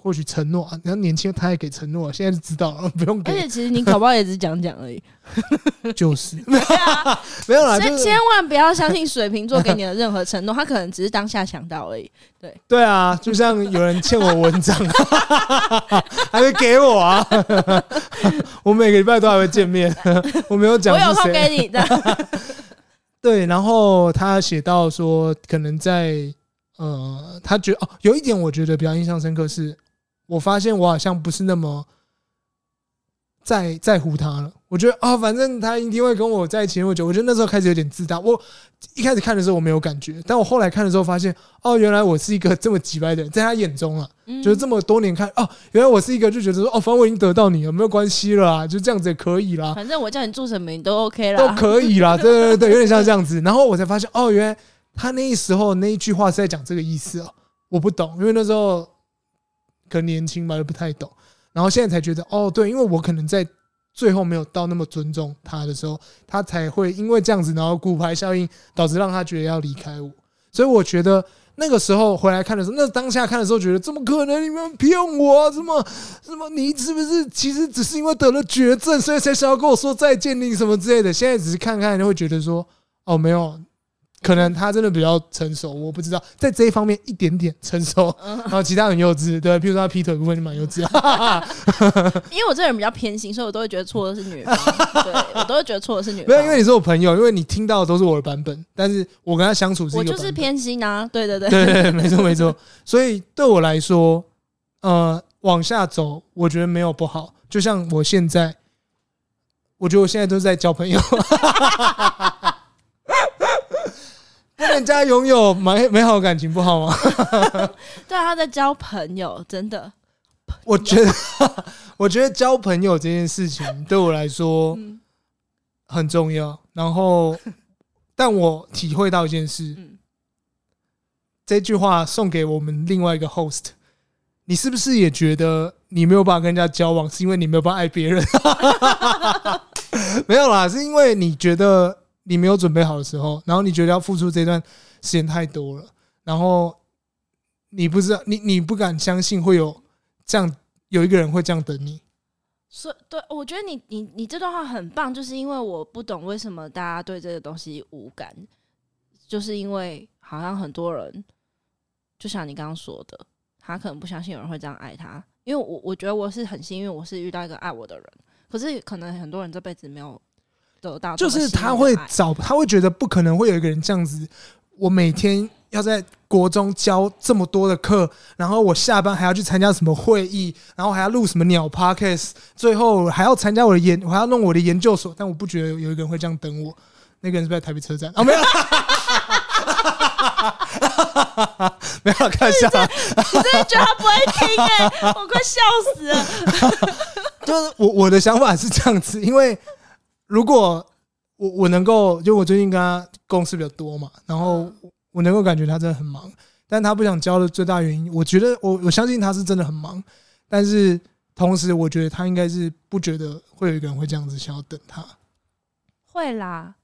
或许承诺啊，然后年轻他也给承诺，现在就知道了，不用给。而且其实你搞不好也只是讲讲而已，就是 没有啊，没有啦，所以千万不要相信水瓶座给你的任何承诺，他可能只是当下想到而已。对对啊，就像有人欠我文章，还没给我啊，我每个礼拜都还会见面，我没有讲，我有空给你的。对，然后他写到说，可能在呃，他觉得哦，有一点我觉得比较印象深刻是。我发现我好像不是那么在在乎他了。我觉得啊、哦，反正他一定会跟我在一起那么久。我觉得那时候开始有点自大。我一开始看的时候我没有感觉，但我后来看的时候发现，哦，原来我是一个 这么急白的人，在他眼中啊，就是这么多年看，哦，原来我是一个就觉得说，哦，反正我已经得到你了，没有关系了啊，就这样子也可以啦。反正我叫你做什么你都 OK 啦，都可以啦。对对对，有点像这样子。然后我才发现，哦，原来他那时候那一句话是在讲这个意思哦。我不懂，因为那时候。可能年轻吧，又不太懂，然后现在才觉得哦，对，因为我可能在最后没有到那么尊重他的时候，他才会因为这样子，然后骨牌效应导致让他觉得要离开我。所以我觉得那个时候回来看的时候，那当下看的时候，觉得怎么可能？你们骗我啊？什么什么？你是不是其实只是因为得了绝症，所以才想要跟我说再见？你什么之类的？现在只是看看，就会觉得说哦，没有。可能他真的比较成熟，我不知道，在这一方面一点点成熟，然后其他很幼稚，对，譬如说他劈腿部分就蛮幼稚啊。因为我这人比较偏心，所以我都会觉得错的是女方，对，我都会觉得错的是女方。没有，因为你是我朋友，因为你听到的都是我的版本，但是我跟他相处是，我就是偏心啊，对对对，对对，没错没错。所以对我来说，呃，往下走，我觉得没有不好。就像我现在，我觉得我现在都是在交朋友。跟人家拥有美美好感情不好吗？对啊，他在交朋友，真的。我觉得，我觉得交朋友这件事情对我来说很重要。然后，但我体会到一件事，这句话送给我们另外一个 host，你是不是也觉得你没有办法跟人家交往，是因为你没有办法爱别人？没有啦，是因为你觉得。你没有准备好的时候，然后你觉得要付出这段时间太多了，然后你不知道，你你不敢相信会有这样有一个人会这样等你。所以，对，我觉得你你你这段话很棒，就是因为我不懂为什么大家对这个东西无感，就是因为好像很多人，就像你刚刚说的，他可能不相信有人会这样爱他，因为我我觉得我是很幸运，我是遇到一个爱我的人，可是可能很多人这辈子没有。得到就是他会找，他会觉得不可能会有一个人这样子。我每天要在国中教这么多的课，然后我下班还要去参加什么会议，然后还要录什么鸟 podcast，最后还要参加我的研，我还要弄我的研究所。但我不觉得有一个人会这样等我。那个人是不是在台北车站？哦，没有，没有，开玩笑。你真的觉得他不会听？哎，我快笑死了。就是我我的想法是这样子，因为。如果我我能够，就我最近跟他共事比较多嘛，然后我能够感觉他真的很忙，但他不想交的最大原因，我觉得我我相信他是真的很忙，但是同时我觉得他应该是不觉得会有一个人会这样子想要等他，会啦，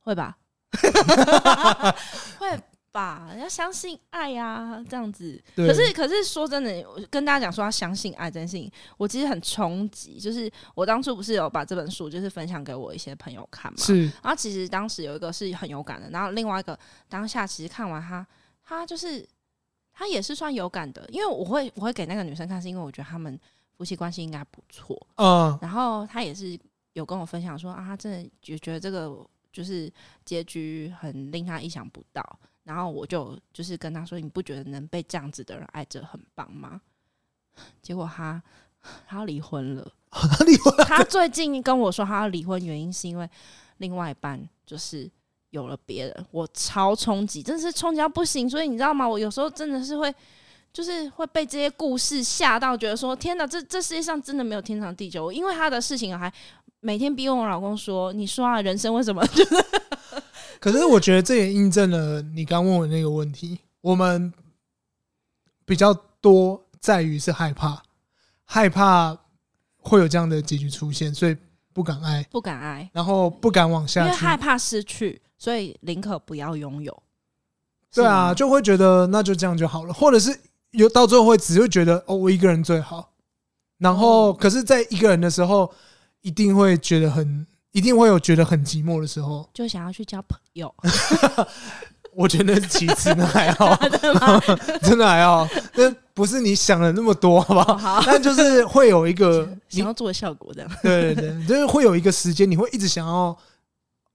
会吧，会。吧，要相信爱呀、啊，这样子。可是，可是说真的，我跟大家讲说要相信爱这件事情，我其实很冲击。就是我当初不是有把这本书就是分享给我一些朋友看嘛，是。然后其实当时有一个是很有感的，然后另外一个当下其实看完他，他就是他也是算有感的，因为我会我会给那个女生看，是因为我觉得他们夫妻关系应该不错。嗯。然后他也是有跟我分享说啊，他真的觉觉得这个就是结局很令他意想不到。然后我就就是跟他说：“你不觉得能被这样子的人爱着很棒吗？” 结果他他要离婚了。他离婚？他最近跟我说他要离婚，原因是因为另外一半就是有了别人。我超冲击，真的是冲击到不行。所以你知道吗？我有时候真的是会，就是会被这些故事吓到，觉得说：“天哪，这这世界上真的没有天长地久。”因为他的事情，还每天逼问我老公说：“你说啊，人生为什么？” 就是。可是我觉得这也印证了你刚问我那个问题，我们比较多在于是害怕，害怕会有这样的结局出现，所以不敢爱，不敢爱，然后不敢往下去，因为害怕失去，所以宁可不要拥有。对啊，就会觉得那就这样就好了，或者是有到最后会只会觉得哦，我一个人最好，然后可是在一个人的时候，一定会觉得很。一定会有觉得很寂寞的时候，就想要去交朋友。我觉得其次那还好，真的还好，那不是你想的那么多，好不好？好，但就是会有一个想要做的效果，这样。对对对，就是会有一个时间，你会一直想要，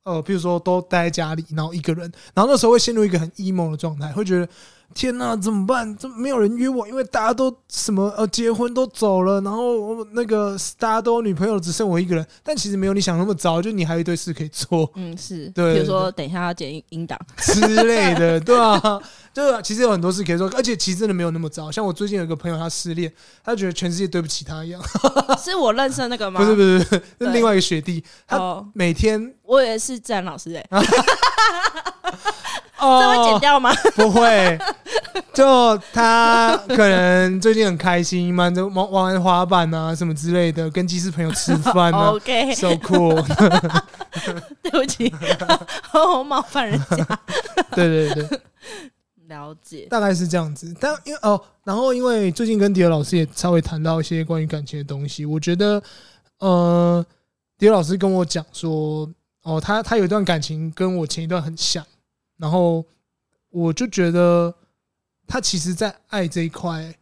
呃，比如说都待在家里，然后一个人，然后那时候会陷入一个很 emo 的状态，会觉得。天呐，怎么办？怎么没有人约我？因为大家都什么呃结婚都走了，然后那个大家都有女朋友，只剩我一个人。但其实没有你想那么糟，就你还有一堆事可以做。嗯，是对，比如说等一下要剪音档之类的，对啊，对啊，其实有很多事可以说，而且其实真的没有那么糟。像我最近有一个朋友，他失恋，他觉得全世界对不起他一样。是我认识的那个吗？不是不是，是 另外一个学弟。他每天，我以为是自然老师哎。哦，这会剪掉吗？不会，就他可能最近很开心嘛，就玩玩滑板啊什么之类的，跟技师朋友吃饭啊。OK，so cool。对不起，我冒犯人家。对对对，了解，大概是这样子。但因为哦，然后因为最近跟迪尔老师也稍微谈到一些关于感情的东西，我觉得，呃，迪尔老师跟我讲说，哦，他他有一段感情跟我前一段很像。然后我就觉得，他其实，在爱这一块，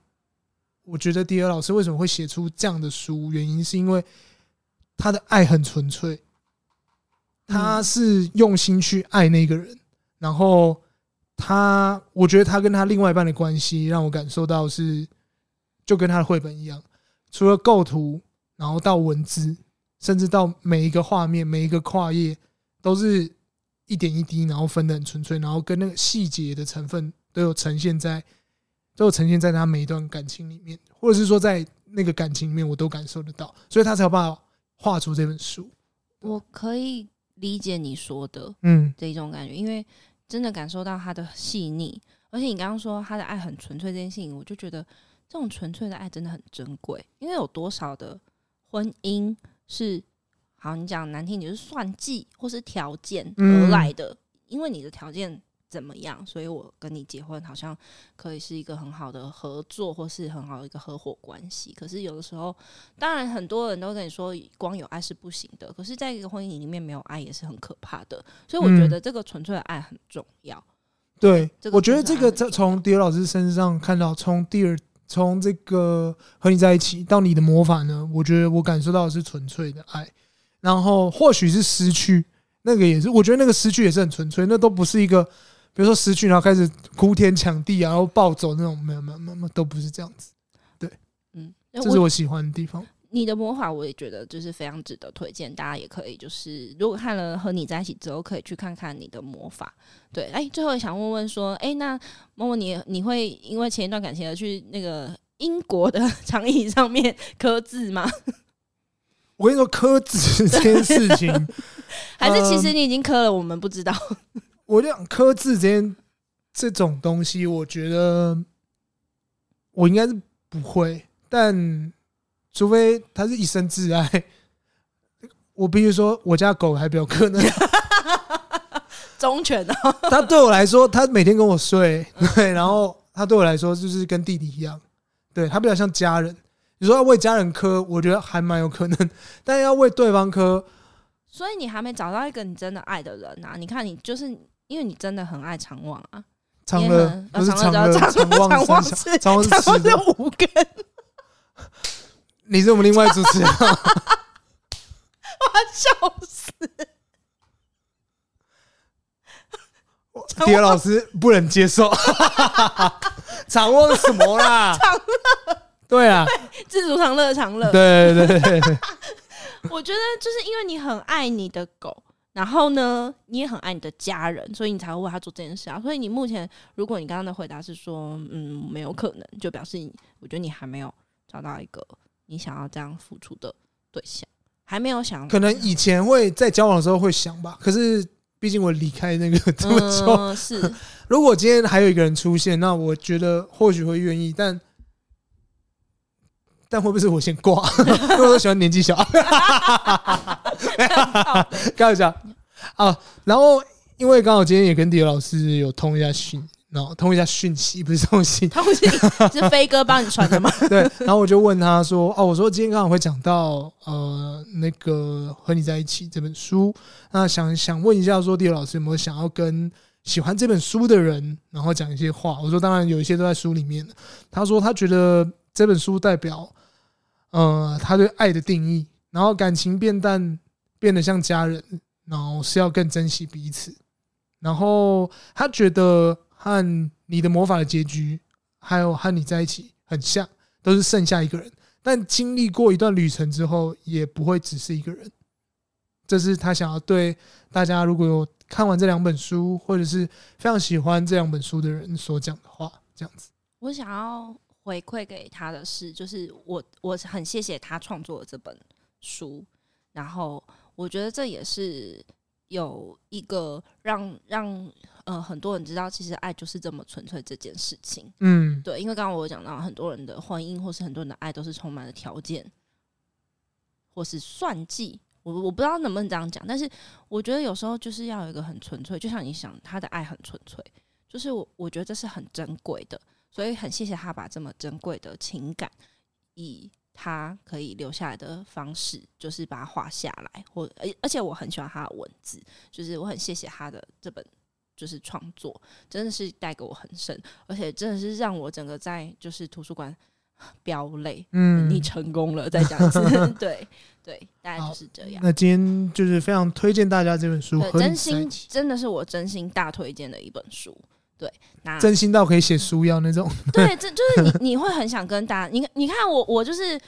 我觉得迪尔老师为什么会写出这样的书，原因是因为他的爱很纯粹，他是用心去爱那个人。然后他，我觉得他跟他另外一半的关系，让我感受到是，就跟他的绘本一样，除了构图，然后到文字，甚至到每一个画面、每一个跨页，都是。一点一滴，然后分的很纯粹，然后跟那个细节的成分都有呈现在，都有呈现在他每一段感情里面，或者是说在那个感情里面，我都感受得到，所以他才有办法画出这本书。我可以理解你说的，嗯，这一种感觉，因为真的感受到他的细腻，而且你刚刚说他的爱很纯粹这件事情，我就觉得这种纯粹的爱真的很珍贵，因为有多少的婚姻是。好，你讲难听，你是算计或是条件而来的，嗯、因为你的条件怎么样，所以我跟你结婚，好像可以是一个很好的合作，或是很好的一个合伙关系。可是有的时候，当然很多人都跟你说，光有爱是不行的。可是，在一个婚姻里面，没有爱也是很可怕的。所以，我觉得这个纯粹的爱很重要。嗯、对，这个、我觉得这个从迪尔老师身上看到，从第二从这个和你在一起到你的魔法呢，我觉得我感受到的是纯粹的爱。然后或许是失去，那个也是，我觉得那个失去也是很纯粹，那都不是一个，比如说失去然后开始哭天抢地然后暴走那种，没有没有没有，都不是这样子。对，嗯，这是我喜欢的地方。你的魔法我也觉得就是非常值得推荐，大家也可以就是如果看了和你在一起之后，可以去看看你的魔法。对，哎，最后想问问说，哎，那默默你你会因为前一段感情而去那个英国的长椅上面 刻字吗？我跟你说，刻字这件事情，还是其实你已经磕了，我们不知道。我就想柯字这件这种东西，我觉得我应该是不会，但除非他是一生挚爱。我比如说，我家狗还比较可能 忠犬哦。他对我来说，他每天跟我睡，对，然后他对我来说就是跟弟弟一样，对，他比较像家人。你说要为家人磕，我觉得还蛮有可能，但要为对方磕，所以你还没找到一个你真的爱的人啊！你看，你就是因为你真的很爱长旺啊，长乐不是长乐，长旺长旺是长旺是五根，你是我们另外主持人，我要笑死！迪尔老师不能接受，长旺什么啦？长乐。对啊，自主长乐长乐。对对对，我觉得就是因为你很爱你的狗，然后呢，你也很爱你的家人，所以你才会为他做这件事啊。所以你目前，如果你刚刚的回答是说，嗯，没有可能，就表示你，我觉得你还没有找到一个你想要这样付出的对象，还没有想。可能以前会在交往的时候会想吧，可是毕竟我离开那个这么久，嗯、是。如果今天还有一个人出现，那我觉得或许会愿意，但。但会不会是我先挂？因为我喜欢年纪小。开玩笑啊！然后因为刚好今天也跟迪尔老师有通一下讯，然后通一下讯息，不是通信，通信是飞哥帮你传的吗？对。然后我就问他说：“哦，我说今天刚好会讲到呃那个和你在一起这本书，那想想问一下，说迪尔老师有没有想要跟喜欢这本书的人，然后讲一些话？”我说：“当然有一些都在书里面。”他说：“他觉得这本书代表。”呃，他对爱的定义，然后感情变淡，变得像家人，然后是要更珍惜彼此。然后他觉得和你的魔法的结局，还有和你在一起很像，都是剩下一个人。但经历过一段旅程之后，也不会只是一个人。这是他想要对大家，如果有看完这两本书，或者是非常喜欢这两本书的人所讲的话。这样子，我想要。回馈给他的是，就是我我很谢谢他创作的这本书，然后我觉得这也是有一个让让呃很多人知道，其实爱就是这么纯粹这件事情。嗯，对，因为刚刚我有讲到很多人的婚姻或是很多人的爱都是充满了条件或是算计，我我不知道能不能这样讲，但是我觉得有时候就是要有一个很纯粹，就像你想他的爱很纯粹，就是我我觉得这是很珍贵的。所以很谢谢他把这么珍贵的情感，以他可以留下来的方式，就是把它画下来。或而而且我很喜欢他的文字，就是我很谢谢他的这本就是创作，真的是带给我很深，而且真的是让我整个在就是图书馆飙泪。嗯，你成功了，再讲一次，对对，大概就是这样。那今天就是非常推荐大家这本书，真心真的是我真心大推荐的一本书。对，那真心到可以写书要那种。对，这就是你，你会很想跟大家，你你看我，我就是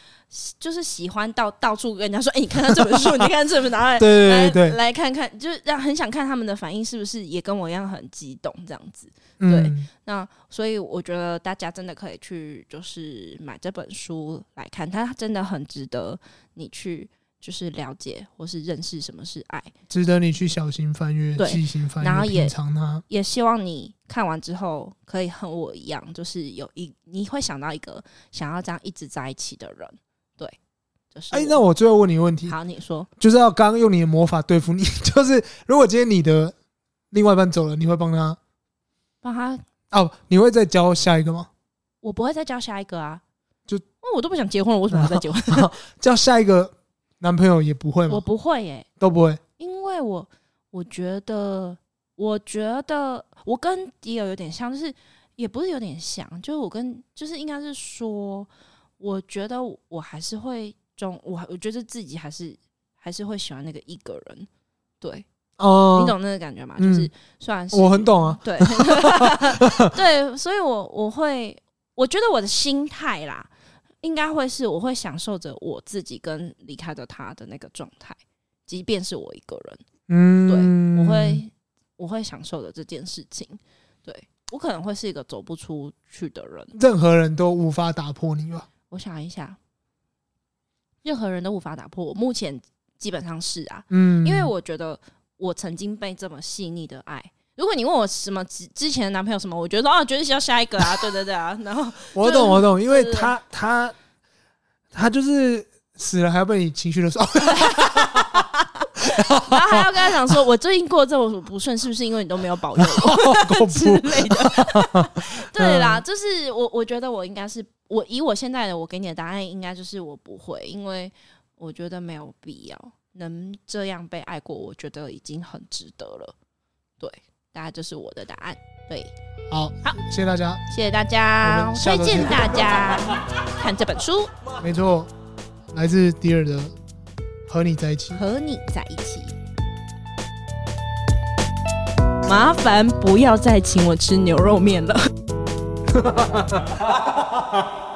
就是喜欢到到处跟人家说，哎、欸，你看看这本书，你看这本拿来，对对对，来看看，就是让很想看他们的反应是不是也跟我一样很激动这样子。对，嗯、那所以我觉得大家真的可以去就是买这本书来看，它真的很值得你去。就是了解或是认识什么是爱，值得你去小心翻阅、细心翻阅，然后也也希望你看完之后可以和我一样，就是有一你会想到一个想要这样一直在一起的人。对，就是哎、欸，那我最后问你一个问题，好，你说，就是要刚刚用你的魔法对付你，就是如果今天你的另外一半走了，你会帮他帮他哦？你会再教下一个吗？我不会再教下一个啊，就、哦、我都不想结婚了，为什么要再结婚？教下一个。男朋友也不会吗？我不会耶、欸，都不会。因为我我觉得，我觉得我跟迪尔有点像，就是也不是有点像，就是我跟就是应该是说，我觉得我还是会中，我我觉得自己还是还是会喜欢那个一个人。对，哦，你懂那个感觉吗？嗯、就是虽然是我很懂啊，对，对，所以我我会我觉得我的心态啦。应该会是，我会享受着我自己跟离开的他的那个状态，即便是我一个人，嗯，对，我会我会享受的这件事情，对，我可能会是一个走不出去的人，任何人都无法打破你吧？我想一下，任何人都无法打破。我目前基本上是啊，嗯，因为我觉得我曾经被这么细腻的爱。如果你问我什么之之前的男朋友什么，我觉得说啊，绝对是要下一个啊，对对对啊。然后我懂我懂，因为他他他就是死了还要被你情绪勒索。然后还要跟他讲说，我最近过这么不顺，是不是因为你都没有保佑我 之类的？对啦，就是我，我觉得我应该是我以我现在的我给你的答案，应该就是我不会，因为我觉得没有必要能这样被爱过，我觉得已经很值得了。对，大家就是我的答案。对，好，好，谢谢大家，谢谢大家，推荐大家看这本书。没错，来自迪尔的。和你在一起，和你在一起，麻烦不要再请我吃牛肉面了。